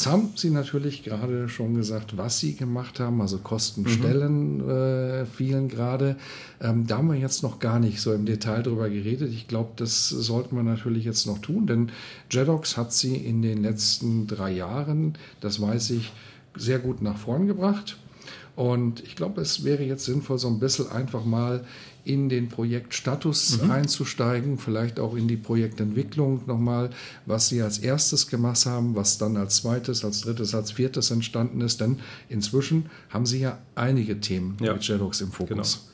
Jetzt haben Sie natürlich gerade schon gesagt, was Sie gemacht haben, also Kostenstellen mhm. äh, fielen gerade. Ähm, da haben wir jetzt noch gar nicht so im Detail drüber geredet. Ich glaube, das sollten wir natürlich jetzt noch tun, denn Jedox hat Sie in den letzten drei Jahren, das weiß ich, sehr gut nach vorn gebracht. Und ich glaube, es wäre jetzt sinnvoll, so ein bisschen einfach mal in den Projektstatus mhm. einzusteigen, vielleicht auch in die Projektentwicklung nochmal, was Sie als erstes gemacht haben, was dann als zweites, als drittes, als viertes entstanden ist. Denn inzwischen haben Sie ja einige Themen ja. mit Jedox im Fokus. Genau.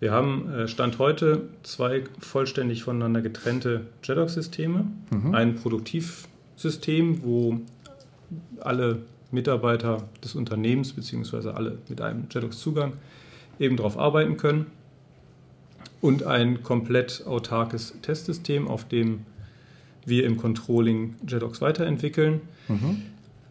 Wir haben äh, Stand heute zwei vollständig voneinander getrennte JEDOX-Systeme. Mhm. Ein Produktivsystem, wo alle Mitarbeiter des Unternehmens bzw. alle mit einem JEDOX-Zugang eben darauf arbeiten können und ein komplett autarkes Testsystem, auf dem wir im Controlling JEDOX weiterentwickeln. Mhm.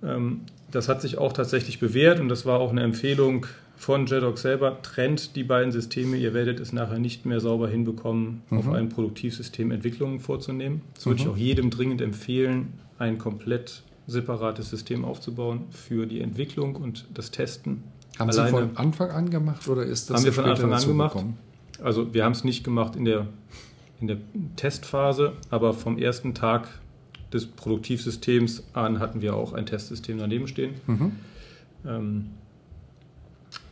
Ähm, das hat sich auch tatsächlich bewährt und das war auch eine Empfehlung von JEDOX selber. Trennt die beiden Systeme, ihr werdet es nachher nicht mehr sauber hinbekommen, mhm. auf ein Produktivsystem Entwicklungen vorzunehmen. Das würde mhm. ich auch jedem dringend empfehlen, ein komplett separates System aufzubauen für die Entwicklung und das Testen. Haben Alleine. Sie von Anfang an gemacht oder ist das Haben wir von Anfang an gemacht. Also wir haben es nicht gemacht in der, in der Testphase, aber vom ersten Tag des Produktivsystems an hatten wir auch ein Testsystem daneben stehen. Mhm. Ähm,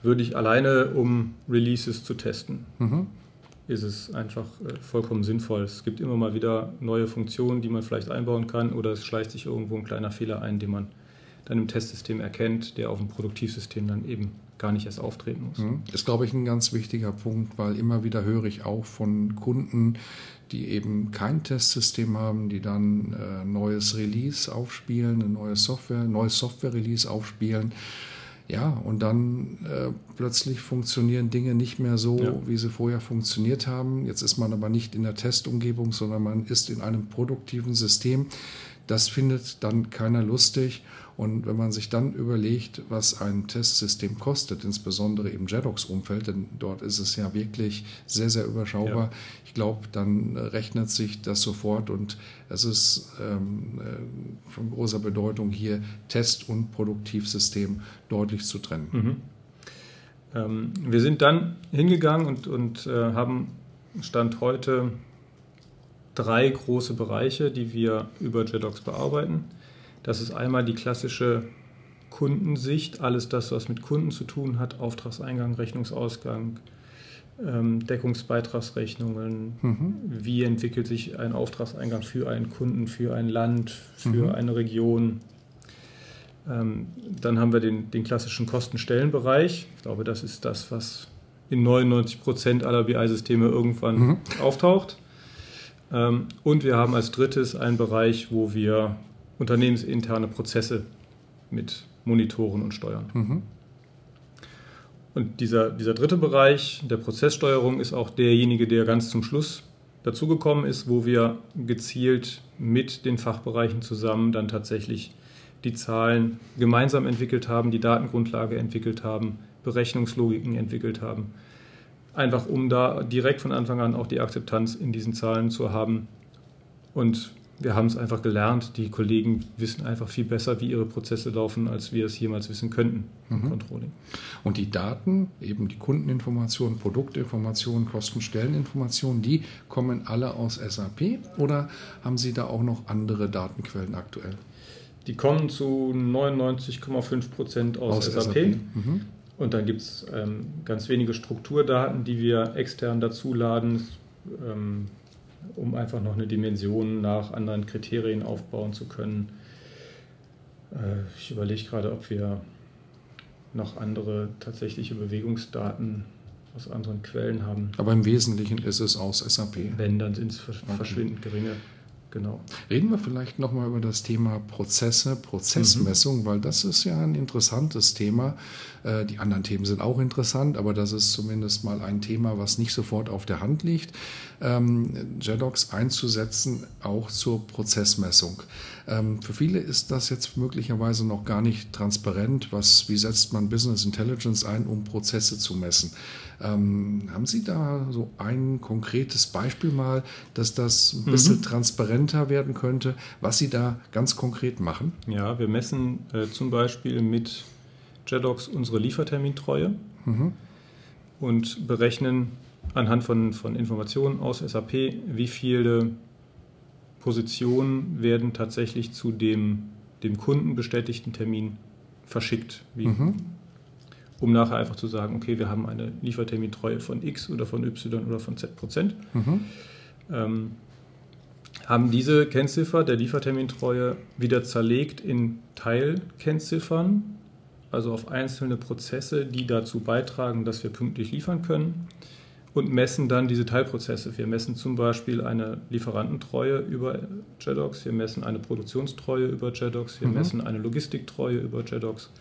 würde ich alleine, um Releases zu testen, mhm. Ist es einfach äh, vollkommen sinnvoll. Es gibt immer mal wieder neue Funktionen, die man vielleicht einbauen kann oder es schleicht sich irgendwo ein kleiner Fehler ein, den man dann im Testsystem erkennt, der auf dem Produktivsystem dann eben gar nicht erst auftreten muss. Mhm. Das ist, glaube ich, ein ganz wichtiger Punkt, weil immer wieder höre ich auch von Kunden, die eben kein Testsystem haben, die dann äh, neues Release aufspielen, eine neue Software, neues Software-Release aufspielen. Ja, und dann äh, plötzlich funktionieren Dinge nicht mehr so, ja. wie sie vorher funktioniert haben. Jetzt ist man aber nicht in der Testumgebung, sondern man ist in einem produktiven System. Das findet dann keiner lustig. Und wenn man sich dann überlegt, was ein Testsystem kostet, insbesondere im JEDOX-Umfeld, denn dort ist es ja wirklich sehr, sehr überschaubar, ja. ich glaube, dann rechnet sich das sofort und es ist ähm, äh, von großer Bedeutung hier Test- und Produktivsystem deutlich zu trennen. Mhm. Ähm, wir sind dann hingegangen und, und äh, haben Stand heute drei große Bereiche, die wir über JEDOX bearbeiten. Das ist einmal die klassische Kundensicht, alles das, was mit Kunden zu tun hat, Auftragseingang, Rechnungsausgang, ähm, Deckungsbeitragsrechnungen, mhm. wie entwickelt sich ein Auftragseingang für einen Kunden, für ein Land, für mhm. eine Region. Ähm, dann haben wir den, den klassischen Kostenstellenbereich. Ich glaube, das ist das, was in 99 Prozent aller BI-Systeme irgendwann mhm. auftaucht. Ähm, und wir haben als drittes einen Bereich, wo wir unternehmensinterne Prozesse mit Monitoren und Steuern. Mhm. Und dieser, dieser dritte Bereich der Prozesssteuerung ist auch derjenige, der ganz zum Schluss dazugekommen ist, wo wir gezielt mit den Fachbereichen zusammen dann tatsächlich die Zahlen gemeinsam entwickelt haben, die Datengrundlage entwickelt haben, Berechnungslogiken entwickelt haben. Einfach um da direkt von Anfang an auch die Akzeptanz in diesen Zahlen zu haben und wir haben es einfach gelernt. Die Kollegen wissen einfach viel besser, wie ihre Prozesse laufen, als wir es jemals wissen könnten im mhm. Controlling. Und die Daten, eben die Kundeninformationen, Produktinformationen, Kostenstelleninformationen, die kommen alle aus SAP oder haben Sie da auch noch andere Datenquellen aktuell? Die kommen zu 99,5 Prozent aus, aus, SAP. SAP. Mhm. Und dann gibt es ähm, ganz wenige Strukturdaten, die wir extern dazuladen. Ähm, um einfach noch eine Dimension nach anderen Kriterien aufbauen zu können. Äh, ich überlege gerade, ob wir noch andere tatsächliche Bewegungsdaten aus anderen Quellen haben. Aber im Wesentlichen ist es aus SAP. Wenn, dann sind es verschwindend geringe Genau. Reden wir vielleicht nochmal über das Thema Prozesse, Prozessmessung, mhm. weil das ist ja ein interessantes Thema. Äh, die anderen Themen sind auch interessant, aber das ist zumindest mal ein Thema, was nicht sofort auf der Hand liegt. Ähm, JEDOX einzusetzen, auch zur Prozessmessung. Ähm, für viele ist das jetzt möglicherweise noch gar nicht transparent. Was, wie setzt man Business Intelligence ein, um Prozesse zu messen? Ähm, haben Sie da so ein konkretes Beispiel mal, dass das ein bisschen mhm. Transparenter werden könnte, was Sie da ganz konkret machen? Ja, wir messen äh, zum Beispiel mit JEDOX unsere Liefertermintreue mhm. und berechnen anhand von, von Informationen aus SAP, wie viele Positionen werden tatsächlich zu dem, dem Kunden bestätigten Termin verschickt. Wie, mhm um nachher einfach zu sagen, okay, wir haben eine Liefertermintreue von X oder von Y oder von Z Prozent. Mhm. Ähm, haben diese Kennziffer der Liefertermintreue wieder zerlegt in Teilkennziffern, also auf einzelne Prozesse, die dazu beitragen, dass wir pünktlich liefern können und messen dann diese Teilprozesse. Wir messen zum Beispiel eine Lieferantentreue über JEDOX, wir messen eine Produktionstreue über JEDOX, wir mhm. messen eine Logistiktreue über JEDOX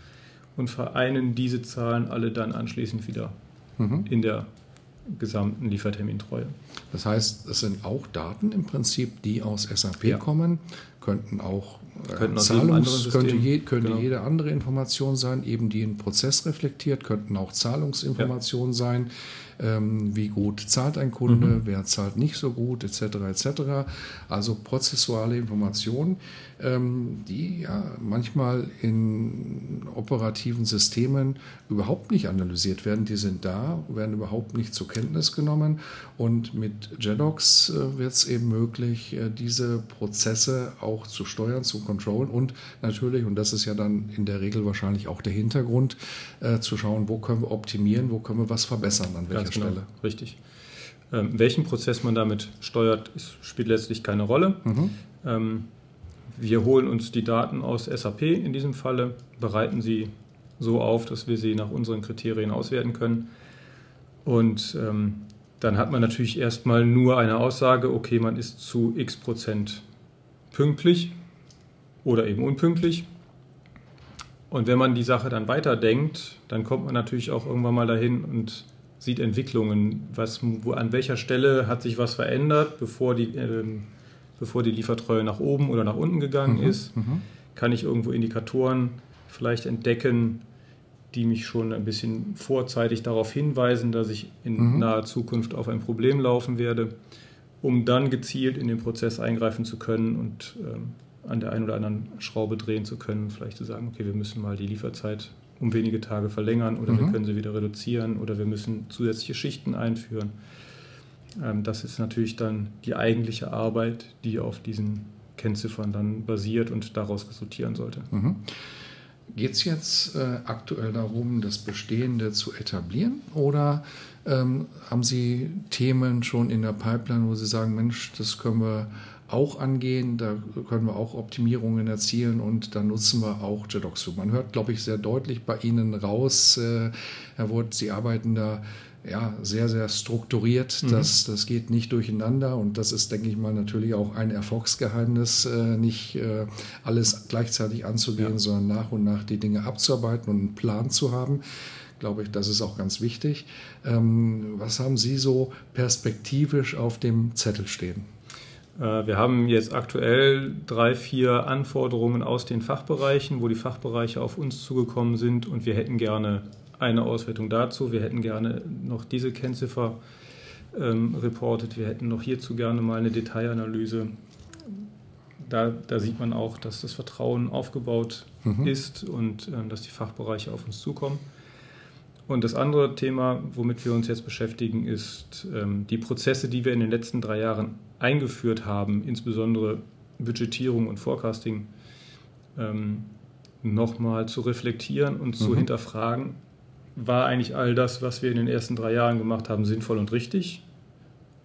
und vereinen diese Zahlen alle dann anschließend wieder mhm. in der gesamten Liefertermintreue. Das heißt, es sind auch Daten im Prinzip, die aus SAP ja. kommen, könnten auch äh, könnten Zahlungs, könnte, je, könnte genau. jede andere Information sein, eben die einen Prozess reflektiert, könnten auch Zahlungsinformationen ja. sein, ähm, wie gut zahlt ein Kunde, mhm. wer zahlt nicht so gut, etc. etc. Also prozessuale Informationen, ähm, die ja manchmal in operativen Systemen überhaupt nicht analysiert werden. Die sind da, werden überhaupt nicht zur Kenntnis genommen und mit JEDOX äh, wird es eben möglich, äh, diese Prozesse auch zu steuern, zu controllen und natürlich, und das ist ja dann in der Regel wahrscheinlich auch der Hintergrund, äh, zu schauen, wo können wir optimieren, wo können wir was verbessern, an welcher Ganz genau, Stelle. Richtig. Ähm, welchen Prozess man damit steuert, ist, spielt letztlich keine Rolle. Mhm. Ähm, wir holen uns die Daten aus SAP in diesem Falle, bereiten sie so auf, dass wir sie nach unseren Kriterien auswerten können. Und ähm, dann hat man natürlich erstmal nur eine Aussage, okay, man ist zu x Prozent pünktlich oder eben unpünktlich. Und wenn man die Sache dann weiterdenkt, dann kommt man natürlich auch irgendwann mal dahin und sieht Entwicklungen, was, wo, an welcher Stelle hat sich was verändert, bevor die, äh, bevor die Liefertreue nach oben oder nach unten gegangen mhm, ist. Mhm. Kann ich irgendwo Indikatoren vielleicht entdecken, die mich schon ein bisschen vorzeitig darauf hinweisen, dass ich in mhm. naher Zukunft auf ein Problem laufen werde, um dann gezielt in den Prozess eingreifen zu können und ähm, an der einen oder anderen Schraube drehen zu können, vielleicht zu sagen, okay, wir müssen mal die Lieferzeit um wenige Tage verlängern oder mhm. wir können sie wieder reduzieren oder wir müssen zusätzliche Schichten einführen. Ähm, das ist natürlich dann die eigentliche Arbeit, die auf diesen Kennziffern dann basiert und daraus resultieren sollte. Mhm. Geht es jetzt äh, aktuell darum, das Bestehende zu etablieren oder ähm, haben Sie Themen schon in der Pipeline, wo Sie sagen, Mensch, das können wir auch angehen, da können wir auch Optimierungen erzielen und da nutzen wir auch JEDOX. Man hört, glaube ich, sehr deutlich bei Ihnen raus, äh, Herr Wurt, Sie arbeiten da ja, sehr, sehr strukturiert. Mhm. Das, das geht nicht durcheinander und das ist, denke ich mal, natürlich auch ein Erfolgsgeheimnis, äh, nicht äh, alles gleichzeitig anzugehen, ja. sondern nach und nach die Dinge abzuarbeiten und einen Plan zu haben. Glaube ich, das ist auch ganz wichtig. Ähm, was haben Sie so perspektivisch auf dem Zettel stehen? Äh, wir haben jetzt aktuell drei, vier Anforderungen aus den Fachbereichen, wo die Fachbereiche auf uns zugekommen sind und wir hätten gerne eine Auswertung dazu. Wir hätten gerne noch diese Kennziffer ähm, reportet. Wir hätten noch hierzu gerne mal eine Detailanalyse. Da, da sieht man auch, dass das Vertrauen aufgebaut mhm. ist und ähm, dass die Fachbereiche auf uns zukommen. Und das andere Thema, womit wir uns jetzt beschäftigen, ist ähm, die Prozesse, die wir in den letzten drei Jahren eingeführt haben, insbesondere Budgetierung und Forecasting, ähm, nochmal zu reflektieren und mhm. zu hinterfragen, war eigentlich all das, was wir in den ersten drei Jahren gemacht haben, sinnvoll und richtig?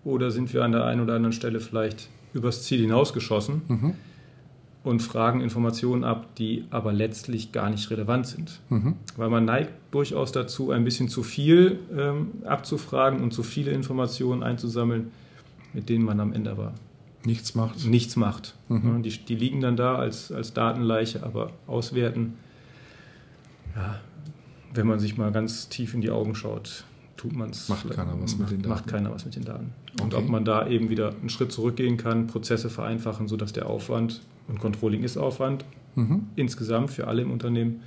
Oder sind wir an der einen oder anderen Stelle vielleicht übers Ziel hinausgeschossen? Mhm. Und fragen Informationen ab, die aber letztlich gar nicht relevant sind. Mhm. Weil man neigt durchaus dazu, ein bisschen zu viel ähm, abzufragen und zu viele Informationen einzusammeln, mit denen man am Ende aber nichts macht. Nichts macht. Mhm. Die, die, liegen dann da als, als Datenleiche, aber auswerten, ja, wenn man sich mal ganz tief in die Augen schaut, tut man es. Macht keiner was mit den Daten. Macht keiner was mit den Daten. Und okay. ob man da eben wieder einen Schritt zurückgehen kann, Prozesse vereinfachen, sodass der Aufwand, und Controlling ist Aufwand, mhm. insgesamt für alle im Unternehmen,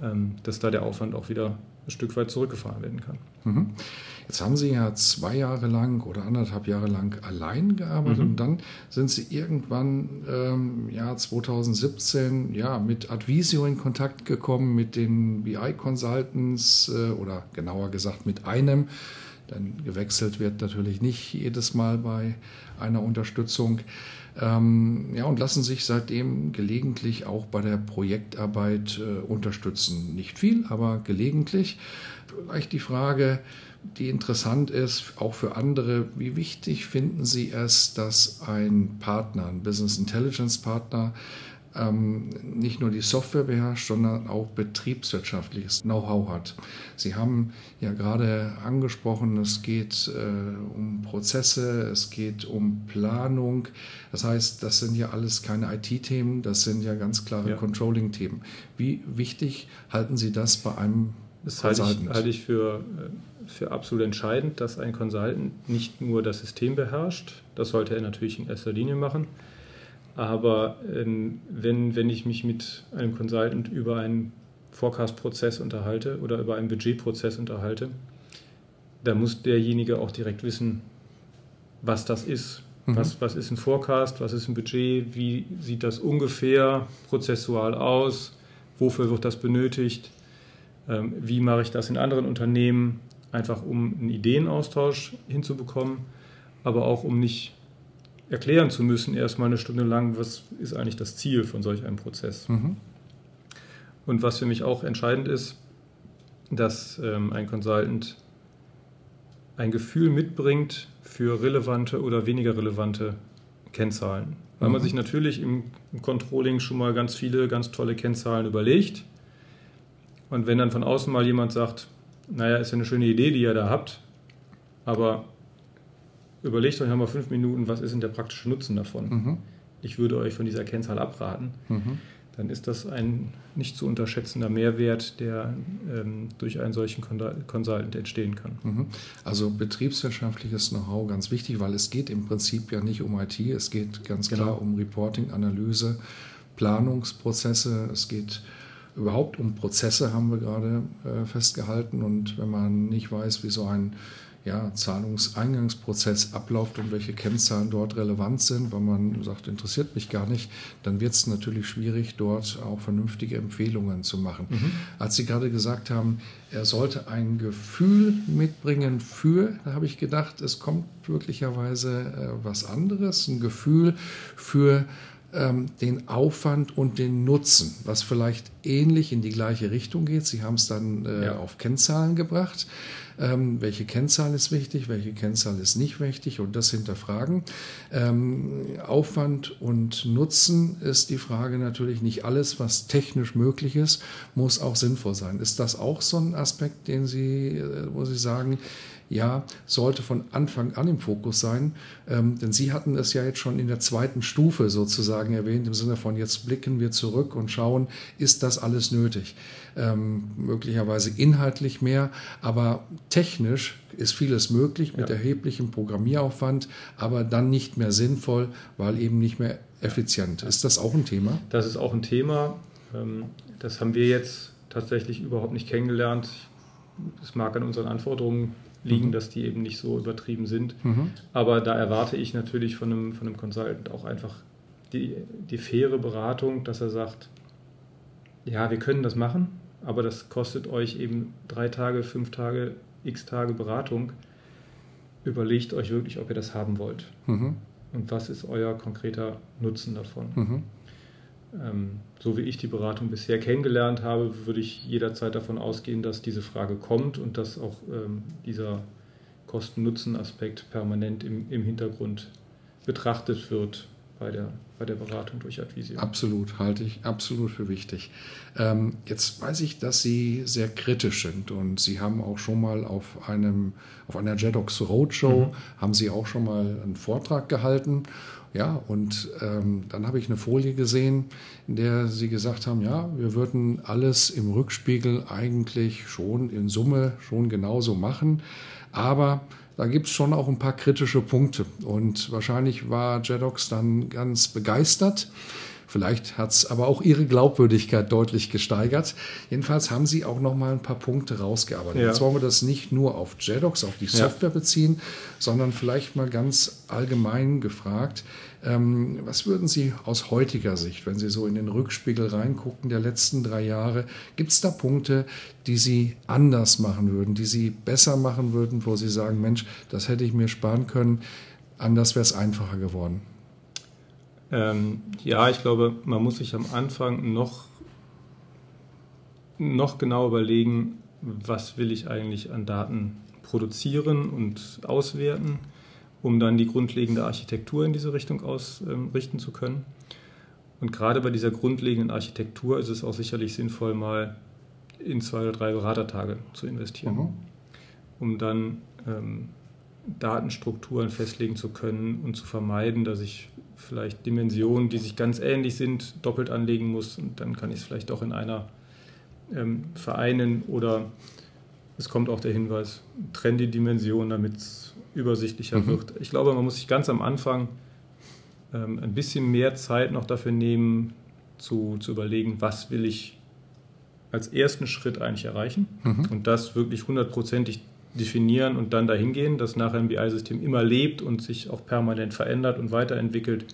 ähm, dass da der Aufwand auch wieder ein Stück weit zurückgefahren werden kann. Mhm. Jetzt haben Sie ja zwei Jahre lang oder anderthalb Jahre lang allein gearbeitet mhm. und dann sind Sie irgendwann ähm, ja 2017 ja mit Advisio in Kontakt gekommen mit den BI Consultants äh, oder genauer gesagt mit einem. Denn gewechselt wird natürlich nicht jedes Mal bei einer Unterstützung. Ähm, ja, und lassen sich seitdem gelegentlich auch bei der Projektarbeit äh, unterstützen. Nicht viel, aber gelegentlich. Vielleicht die Frage, die interessant ist, auch für andere, wie wichtig finden Sie es, dass ein Partner, ein Business Intelligence Partner, ähm, nicht nur die Software beherrscht, sondern auch betriebswirtschaftliches Know-how hat. Sie haben ja gerade angesprochen, es geht äh, um Prozesse, es geht um Planung. Das heißt, das sind ja alles keine IT-Themen, das sind ja ganz klare ja. Controlling-Themen. Wie wichtig halten Sie das bei einem das halte ich, halte ich für, äh, für absolut entscheidend, dass ein Consultant nicht nur das System beherrscht, das sollte er natürlich in erster Linie machen, aber ähm, wenn, wenn ich mich mit einem Consultant über einen Forecast-Prozess unterhalte oder über einen Budgetprozess unterhalte, dann muss derjenige auch direkt wissen, was das ist. Mhm. Was, was ist ein Forecast, was ist ein Budget, wie sieht das ungefähr prozessual aus, wofür wird das benötigt, ähm, wie mache ich das in anderen Unternehmen, einfach um einen Ideenaustausch hinzubekommen, aber auch um nicht erklären zu müssen, erstmal eine Stunde lang, was ist eigentlich das Ziel von solch einem Prozess. Mhm. Und was für mich auch entscheidend ist, dass ähm, ein Consultant ein Gefühl mitbringt für relevante oder weniger relevante Kennzahlen. Weil mhm. man sich natürlich im, im Controlling schon mal ganz viele ganz tolle Kennzahlen überlegt. Und wenn dann von außen mal jemand sagt, naja, ist ja eine schöne Idee, die ihr da habt, aber überlegt euch nochmal fünf Minuten, was ist denn der praktische Nutzen davon? Mhm. Ich würde euch von dieser Kennzahl abraten. Mhm. Dann ist das ein nicht zu unterschätzender Mehrwert, der ähm, durch einen solchen Consultant entstehen kann. Mhm. Also betriebswirtschaftliches Know-how ganz wichtig, weil es geht im Prinzip ja nicht um IT, es geht ganz genau. klar um Reporting, Analyse, Planungsprozesse, es geht überhaupt um Prozesse, haben wir gerade äh, festgehalten. Und wenn man nicht weiß, wie so ein ja, Zahlungseingangsprozess abläuft und welche Kennzahlen dort relevant sind, weil man sagt, interessiert mich gar nicht, dann wird es natürlich schwierig, dort auch vernünftige Empfehlungen zu machen. Mhm. Als Sie gerade gesagt haben, er sollte ein Gefühl mitbringen für, da habe ich gedacht, es kommt möglicherweise äh, was anderes, ein Gefühl für ähm, den Aufwand und den Nutzen, was vielleicht ähnlich in die gleiche Richtung geht. Sie haben es dann äh, ja. auf Kennzahlen gebracht. Ähm, welche Kennzahl ist wichtig, welche Kennzahl ist nicht wichtig und das hinterfragen. Ähm, Aufwand und Nutzen ist die Frage natürlich nicht alles, was technisch möglich ist, muss auch sinnvoll sein. Ist das auch so ein Aspekt, den Sie, äh, wo Sie sagen, ja, sollte von Anfang an im Fokus sein. Ähm, denn Sie hatten es ja jetzt schon in der zweiten Stufe sozusagen erwähnt, im Sinne von jetzt blicken wir zurück und schauen, ist das alles nötig? Ähm, möglicherweise inhaltlich mehr, aber technisch ist vieles möglich mit ja. erheblichem Programmieraufwand, aber dann nicht mehr sinnvoll, weil eben nicht mehr effizient. Ist das auch ein Thema? Das ist auch ein Thema. Ähm, das haben wir jetzt tatsächlich überhaupt nicht kennengelernt. Es mag an unseren Anforderungen liegen, mhm. dass die eben nicht so übertrieben sind. Mhm. Aber da erwarte ich natürlich von einem, von einem Consultant auch einfach die, die faire Beratung, dass er sagt, ja, wir können das machen, aber das kostet euch eben drei Tage, fünf Tage, x Tage Beratung. Überlegt euch wirklich, ob ihr das haben wollt. Mhm. Und was ist euer konkreter Nutzen davon? Ähm, so wie ich die Beratung bisher kennengelernt habe, würde ich jederzeit davon ausgehen, dass diese Frage kommt und dass auch ähm, dieser Kosten-Nutzen-Aspekt permanent im, im Hintergrund betrachtet wird bei der, bei der Beratung durch Advisio. Absolut, halte ich absolut für wichtig. Ähm, jetzt weiß ich, dass Sie sehr kritisch sind und Sie haben auch schon mal auf einem auf einer Jedox Roadshow mhm. haben Sie auch schon mal einen Vortrag gehalten. Ja, und ähm, dann habe ich eine Folie gesehen, in der Sie gesagt haben, ja, wir würden alles im Rückspiegel eigentlich schon in Summe schon genauso machen, aber da gibt es schon auch ein paar kritische Punkte. Und wahrscheinlich war Jedox dann ganz begeistert. Vielleicht hat es aber auch ihre Glaubwürdigkeit deutlich gesteigert. Jedenfalls haben sie auch noch mal ein paar Punkte rausgearbeitet. Ja. Jetzt wollen wir das nicht nur auf JEDOX, auf die Software ja. beziehen, sondern vielleicht mal ganz allgemein gefragt. Ähm, was würden Sie aus heutiger Sicht, wenn Sie so in den Rückspiegel reingucken der letzten drei Jahre, gibt es da Punkte, die Sie anders machen würden, die Sie besser machen würden, wo Sie sagen, Mensch, das hätte ich mir sparen können, anders wäre es einfacher geworden? Ähm, ja, ich glaube, man muss sich am Anfang noch, noch genau überlegen, was will ich eigentlich an Daten produzieren und auswerten, um dann die grundlegende Architektur in diese Richtung ausrichten zu können. Und gerade bei dieser grundlegenden Architektur ist es auch sicherlich sinnvoll, mal in zwei oder drei Beratertage zu investieren, mhm. um dann ähm, Datenstrukturen festlegen zu können und zu vermeiden, dass ich vielleicht Dimensionen, die sich ganz ähnlich sind, doppelt anlegen muss. Und dann kann ich es vielleicht auch in einer ähm, vereinen oder es kommt auch der Hinweis, trenn die Dimensionen, damit es übersichtlicher mhm. wird. Ich glaube, man muss sich ganz am Anfang ähm, ein bisschen mehr Zeit noch dafür nehmen, zu, zu überlegen, was will ich als ersten Schritt eigentlich erreichen mhm. und das wirklich hundertprozentig definieren und dann dahin gehen, dass nachher ein BI-System immer lebt und sich auch permanent verändert und weiterentwickelt,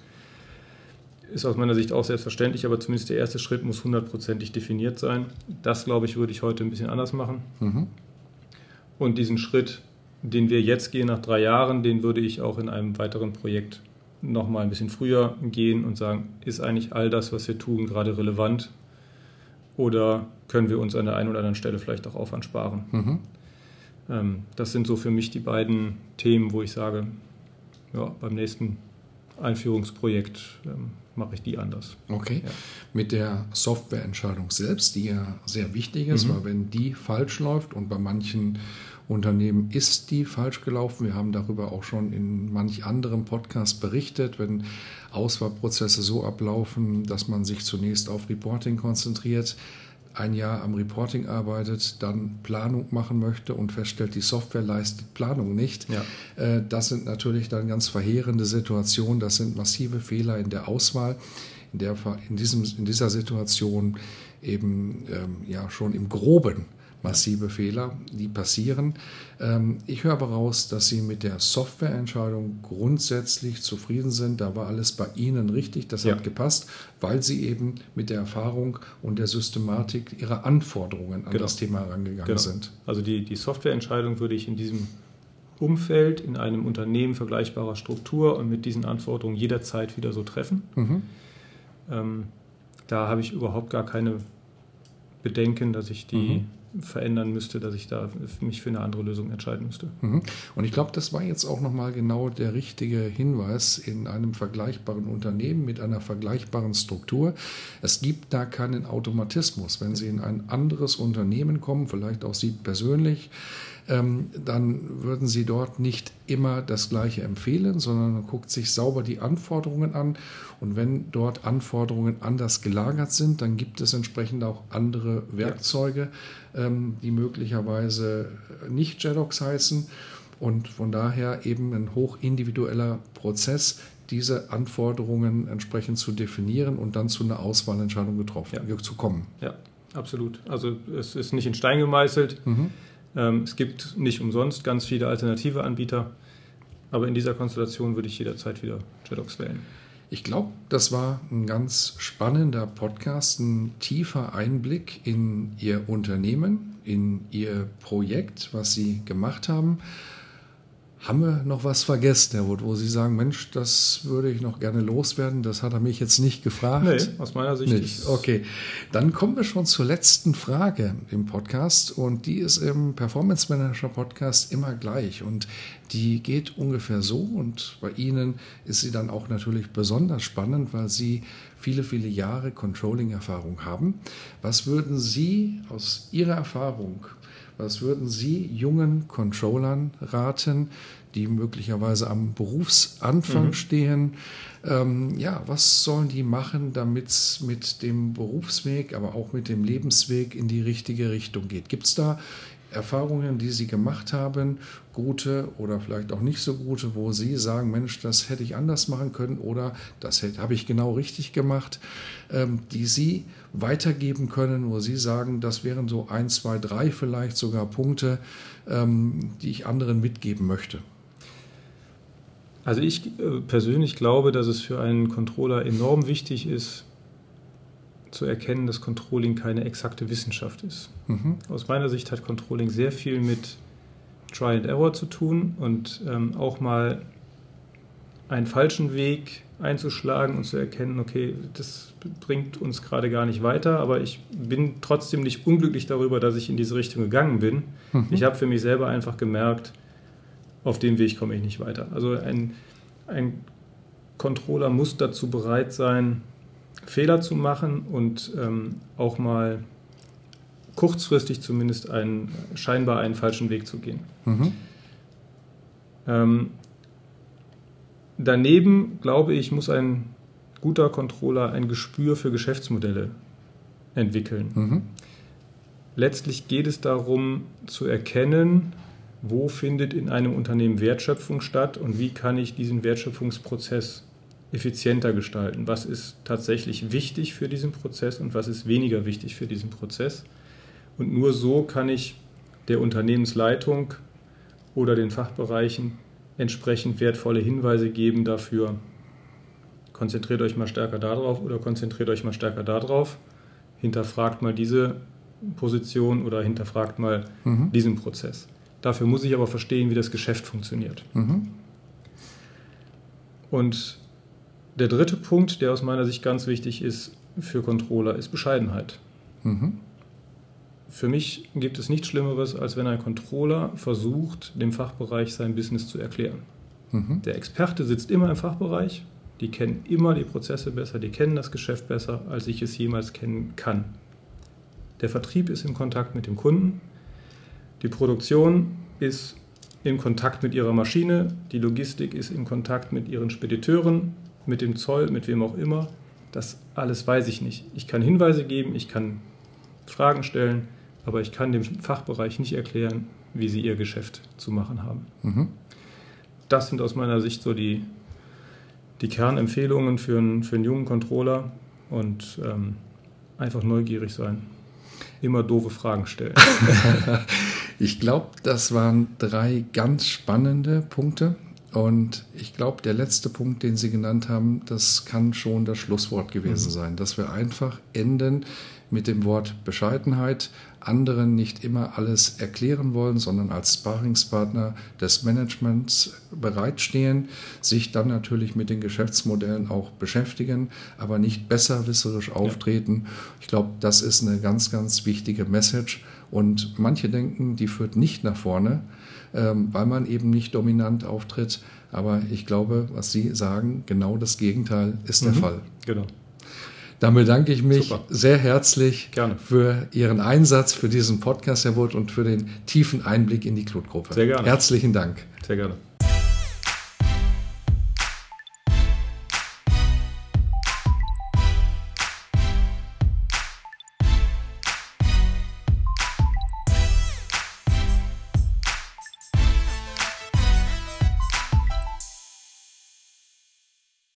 ist aus meiner Sicht auch selbstverständlich, aber zumindest der erste Schritt muss hundertprozentig definiert sein. Das, glaube ich, würde ich heute ein bisschen anders machen. Mhm. Und diesen Schritt, den wir jetzt gehen nach drei Jahren, den würde ich auch in einem weiteren Projekt nochmal ein bisschen früher gehen und sagen, ist eigentlich all das, was wir tun, gerade relevant? Oder können wir uns an der einen oder anderen Stelle vielleicht auch Aufwand sparen? Mhm. Ähm, das sind so für mich die beiden Themen, wo ich sage, ja, beim nächsten Einführungsprojekt ähm, mache ich die anders. Okay. Ja. Mit der Softwareentscheidung selbst, die ja sehr wichtig ist, mhm. weil wenn die falsch läuft und bei manchen Unternehmen ist die falsch gelaufen. Wir haben darüber auch schon in manch anderem Podcast berichtet, wenn Auswahlprozesse so ablaufen, dass man sich zunächst auf Reporting konzentriert, ein Jahr am Reporting arbeitet, dann Planung machen möchte und feststellt, die Software leistet Planung nicht. Ja. Äh, das sind natürlich dann ganz verheerende Situationen. Das sind massive Fehler in der Auswahl. In, der, in, diesem, in dieser Situation eben ähm, ja schon im Groben massive Fehler, die passieren. Ähm, ich höre aber raus, dass Sie mit der Softwareentscheidung grundsätzlich zufrieden sind. Da war alles bei Ihnen richtig, das ja. hat gepasst, weil Sie eben mit der Erfahrung und der Systematik Ihrer Anforderungen an genau. das Thema herangegangen genau. sind. Also die, die Softwareentscheidung würde ich in diesem Umfeld, in einem Unternehmen vergleichbarer Struktur und mit diesen Anforderungen jederzeit wieder so treffen. Mhm. Ähm, da habe ich überhaupt gar keine Bedenken, dass ich die mhm verändern müsste, dass ich da mich für eine andere Lösung entscheiden müsste. Mhm. Und ich glaube, das war jetzt auch nochmal genau der richtige Hinweis in einem vergleichbaren Unternehmen mit einer vergleichbaren Struktur. Es gibt da keinen Automatismus. Wenn Sie in ein anderes Unternehmen kommen, vielleicht auch Sie persönlich, ähm, dann würden Sie dort nicht immer das Gleiche empfehlen, sondern man guckt sich sauber die Anforderungen an. Und wenn dort Anforderungen anders gelagert sind, dann gibt es entsprechend auch andere Werkzeuge, ähm, die möglicherweise nicht JEDOX heißen. Und von daher eben ein hochindividueller Prozess, diese Anforderungen entsprechend zu definieren und dann zu einer Auswahlentscheidung getroffen, ja. zu kommen. Ja, absolut. Also es ist nicht in Stein gemeißelt. Mhm. Ähm, es gibt nicht umsonst ganz viele alternative Anbieter, aber in dieser Konstellation würde ich jederzeit wieder Jedox wählen. Ich glaube, das war ein ganz spannender Podcast, ein tiefer Einblick in Ihr Unternehmen, in Ihr Projekt, was Sie gemacht haben. Haben wir noch was vergessen, Herr Wood, wo Sie sagen, Mensch, das würde ich noch gerne loswerden? Das hat er mich jetzt nicht gefragt. Nee, aus meiner Sicht nicht. Okay, dann kommen wir schon zur letzten Frage im Podcast und die ist im Performance Manager Podcast immer gleich und die geht ungefähr so und bei Ihnen ist sie dann auch natürlich besonders spannend, weil Sie viele, viele Jahre Controlling-Erfahrung haben. Was würden Sie aus Ihrer Erfahrung was würden Sie jungen Controllern raten, die möglicherweise am Berufsanfang mhm. stehen? Ähm, ja, was sollen die machen, damit es mit dem Berufsweg, aber auch mit dem Lebensweg in die richtige Richtung geht? Gibt es da Erfahrungen, die Sie gemacht haben, gute oder vielleicht auch nicht so gute, wo Sie sagen, Mensch, das hätte ich anders machen können oder das habe ich genau richtig gemacht, ähm, die Sie weitergeben können, wo Sie sagen, das wären so ein, zwei, drei vielleicht sogar Punkte, ähm, die ich anderen mitgeben möchte? Also ich äh, persönlich glaube, dass es für einen Controller enorm wichtig ist, zu erkennen, dass Controlling keine exakte Wissenschaft ist. Mhm. Aus meiner Sicht hat Controlling sehr viel mit Try and Error zu tun und ähm, auch mal einen falschen Weg einzuschlagen und zu erkennen, okay, das bringt uns gerade gar nicht weiter, aber ich bin trotzdem nicht unglücklich darüber, dass ich in diese Richtung gegangen bin. Mhm. Ich habe für mich selber einfach gemerkt, auf dem Weg komme ich nicht weiter. Also ein, ein Controller muss dazu bereit sein, Fehler zu machen und ähm, auch mal kurzfristig zumindest einen, scheinbar einen falschen Weg zu gehen. Mhm. Ähm, daneben, glaube ich, muss ein guter Controller ein Gespür für Geschäftsmodelle entwickeln. Mhm. Letztlich geht es darum zu erkennen, wo findet in einem Unternehmen Wertschöpfung statt und wie kann ich diesen Wertschöpfungsprozess effizienter gestalten. Was ist tatsächlich wichtig für diesen Prozess und was ist weniger wichtig für diesen Prozess. Und nur so kann ich der Unternehmensleitung oder den Fachbereichen entsprechend wertvolle Hinweise geben dafür, konzentriert euch mal stärker darauf oder konzentriert euch mal stärker darauf, hinterfragt mal diese Position oder hinterfragt mal mhm. diesen Prozess. Dafür muss ich aber verstehen, wie das Geschäft funktioniert. Mhm. Und der dritte Punkt, der aus meiner Sicht ganz wichtig ist für Controller, ist Bescheidenheit. Mhm. Für mich gibt es nichts Schlimmeres, als wenn ein Controller versucht, dem Fachbereich sein Business zu erklären. Mhm. Der Experte sitzt immer im Fachbereich, die kennen immer die Prozesse besser, die kennen das Geschäft besser, als ich es jemals kennen kann. Der Vertrieb ist in Kontakt mit dem Kunden, die Produktion ist in Kontakt mit ihrer Maschine, die Logistik ist in Kontakt mit ihren Spediteuren, mit dem Zoll, mit wem auch immer. Das alles weiß ich nicht. Ich kann Hinweise geben, ich kann Fragen stellen, aber ich kann dem Fachbereich nicht erklären, wie sie ihr Geschäft zu machen haben. Mhm. Das sind aus meiner Sicht so die, die Kernempfehlungen für einen, für einen jungen Controller und ähm, einfach neugierig sein. Immer doofe Fragen stellen. ich glaube, das waren drei ganz spannende Punkte. Und ich glaube, der letzte Punkt, den Sie genannt haben, das kann schon das Schlusswort gewesen mhm. sein, dass wir einfach enden mit dem Wort Bescheidenheit, anderen nicht immer alles erklären wollen, sondern als Sparingspartner des Managements bereitstehen, sich dann natürlich mit den Geschäftsmodellen auch beschäftigen, aber nicht besserwisserisch auftreten. Ja. Ich glaube, das ist eine ganz, ganz wichtige Message. Und manche denken, die führt nicht nach vorne. Ähm, weil man eben nicht dominant auftritt. Aber ich glaube, was Sie sagen, genau das Gegenteil ist mhm. der Fall. Genau. Dann bedanke ich mich Super. sehr herzlich gerne. für Ihren Einsatz für diesen Podcast, Herr Wurt, und für den tiefen Einblick in die Klutgruppe. Sehr gerne. Herzlichen Dank. Sehr gerne.